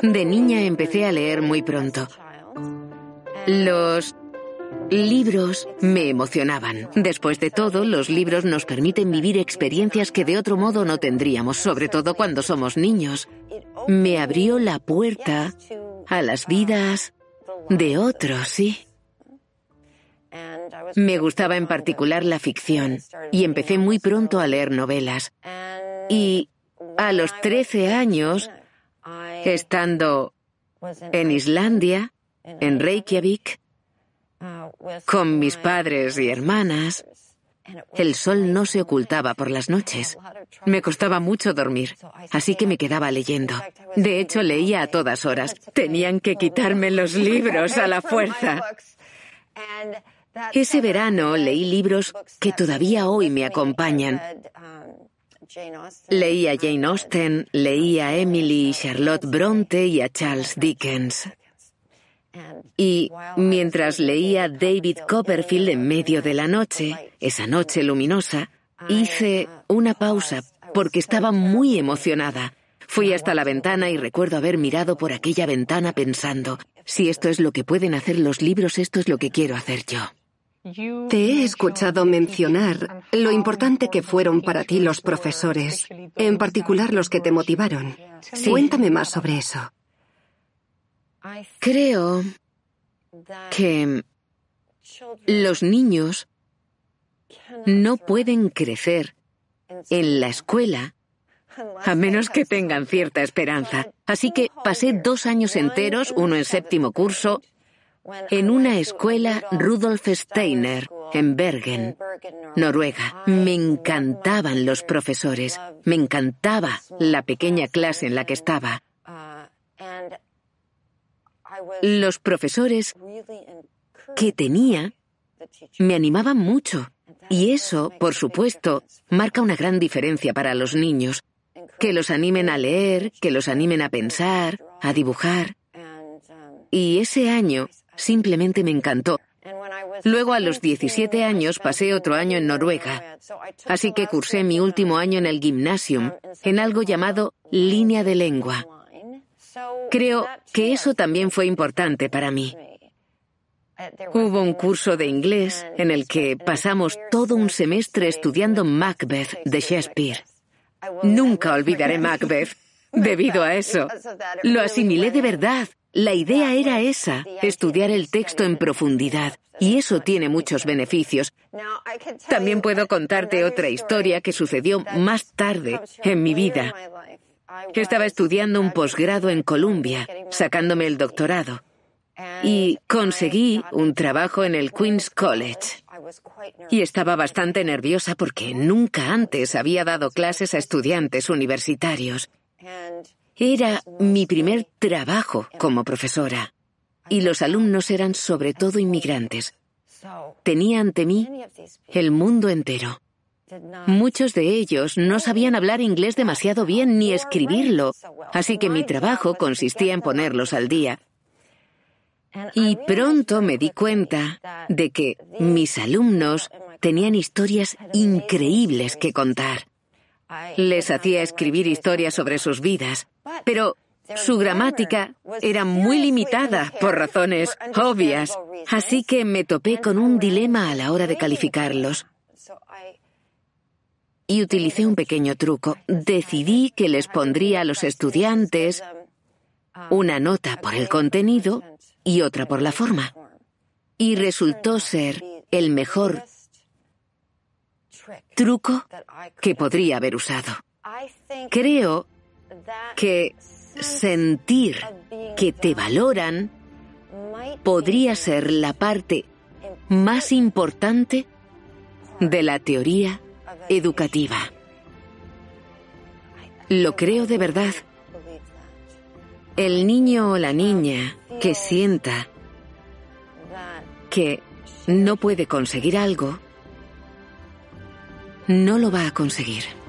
De niña empecé a leer muy pronto. Los libros me emocionaban. Después de todo, los libros nos permiten vivir experiencias que de otro modo no tendríamos, sobre todo cuando somos niños. Me abrió la puerta a las vidas de otros, sí. Me gustaba en particular la ficción y empecé muy pronto a leer novelas. Y a los 13 años, estando en Islandia, en Reykjavik, con mis padres y hermanas, el sol no se ocultaba por las noches. Me costaba mucho dormir, así que me quedaba leyendo. De hecho, leía a todas horas. Tenían que quitarme los libros a la fuerza. Ese verano leí libros que todavía hoy me acompañan. Leí a Jane Austen, leí a Emily y Charlotte Bronte y a Charles Dickens. Y mientras leía David Copperfield en medio de la noche, esa noche luminosa, hice una pausa porque estaba muy emocionada. Fui hasta la ventana y recuerdo haber mirado por aquella ventana pensando, si esto es lo que pueden hacer los libros, esto es lo que quiero hacer yo. Te he escuchado mencionar lo importante que fueron para ti los profesores, en particular los que te motivaron. Cuéntame más sobre eso. Creo que los niños no pueden crecer en la escuela a menos que tengan cierta esperanza. Así que pasé dos años enteros, uno en séptimo curso, en una escuela Rudolf Steiner, en Bergen, Noruega. Me encantaban los profesores, me encantaba la pequeña clase en la que estaba. Los profesores que tenía me animaban mucho. Y eso, por supuesto, marca una gran diferencia para los niños. Que los animen a leer, que los animen a pensar, a dibujar. Y ese año simplemente me encantó. Luego a los 17 años pasé otro año en Noruega, así que cursé mi último año en el gymnasium, en algo llamado línea de lengua. Creo que eso también fue importante para mí. Hubo un curso de inglés en el que pasamos todo un semestre estudiando Macbeth de Shakespeare. Nunca olvidaré Macbeth debido a eso. Lo asimilé de verdad. La idea era esa, estudiar el texto en profundidad, y eso tiene muchos beneficios. También puedo contarte otra historia que sucedió más tarde en mi vida. Estaba estudiando un posgrado en Columbia, sacándome el doctorado, y conseguí un trabajo en el Queen's College. Y estaba bastante nerviosa porque nunca antes había dado clases a estudiantes universitarios. Era mi primer trabajo como profesora y los alumnos eran sobre todo inmigrantes. Tenía ante mí el mundo entero. Muchos de ellos no sabían hablar inglés demasiado bien ni escribirlo, así que mi trabajo consistía en ponerlos al día. Y pronto me di cuenta de que mis alumnos tenían historias increíbles que contar. Les hacía escribir historias sobre sus vidas, pero su gramática era muy limitada por razones obvias, así que me topé con un dilema a la hora de calificarlos. Y utilicé un pequeño truco. Decidí que les pondría a los estudiantes una nota por el contenido y otra por la forma. Y resultó ser el mejor truco que podría haber usado. Creo que sentir que te valoran podría ser la parte más importante de la teoría educativa. Lo creo de verdad. El niño o la niña que sienta que no puede conseguir algo, no lo va a conseguir.